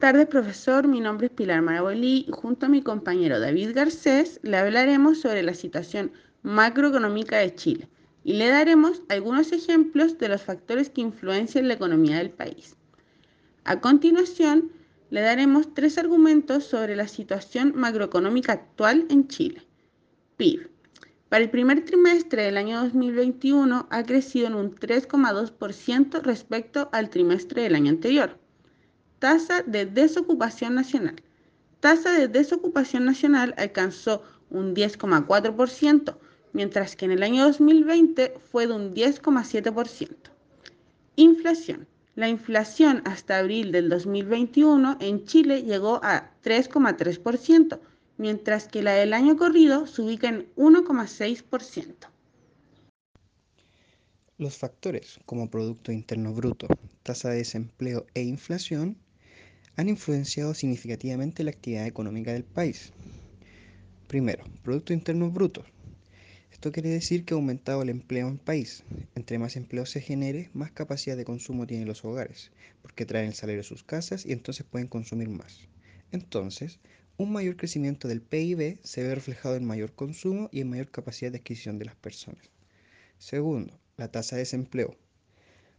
tardes, profesor. Mi nombre es Pilar Marabolí junto a mi compañero David Garcés le hablaremos sobre la situación macroeconómica de Chile y le daremos algunos ejemplos de los factores que influencian la economía del país. A continuación, le daremos tres argumentos sobre la situación macroeconómica actual en Chile. PIB. Para el primer trimestre del año 2021 ha crecido en un 3,2% respecto al trimestre del año anterior. Tasa de desocupación nacional. Tasa de desocupación nacional alcanzó un 10,4%, mientras que en el año 2020 fue de un 10,7%. Inflación. La inflación hasta abril del 2021 en Chile llegó a 3,3%, mientras que la del año corrido se ubica en 1,6%. Los factores como Producto Interno Bruto, tasa de desempleo e inflación han influenciado significativamente la actividad económica del país. Primero, Producto Interno Bruto. Esto quiere decir que ha aumentado el empleo en el país. Entre más empleo se genere, más capacidad de consumo tienen los hogares, porque traen el salario a sus casas y entonces pueden consumir más. Entonces, un mayor crecimiento del PIB se ve reflejado en mayor consumo y en mayor capacidad de adquisición de las personas. Segundo, la tasa de desempleo.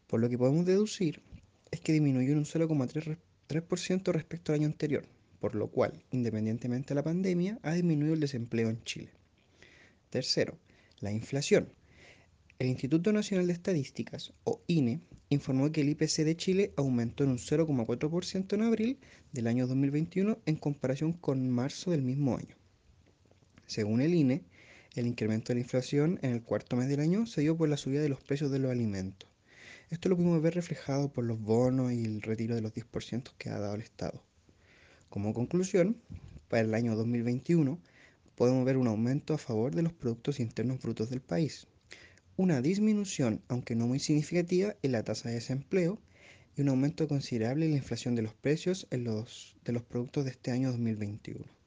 Por lo que podemos deducir es que disminuyó en un 0,3 3% respecto al año anterior, por lo cual, independientemente de la pandemia, ha disminuido el desempleo en Chile. Tercero, la inflación. El Instituto Nacional de Estadísticas, o INE, informó que el IPC de Chile aumentó en un 0,4% en abril del año 2021 en comparación con marzo del mismo año. Según el INE, el incremento de la inflación en el cuarto mes del año se dio por la subida de los precios de los alimentos. Esto lo pudimos ver reflejado por los bonos y el retiro de los 10% que ha dado el Estado. Como conclusión, para el año 2021 podemos ver un aumento a favor de los productos internos brutos del país, una disminución, aunque no muy significativa, en la tasa de desempleo y un aumento considerable en la inflación de los precios de los productos de este año 2021.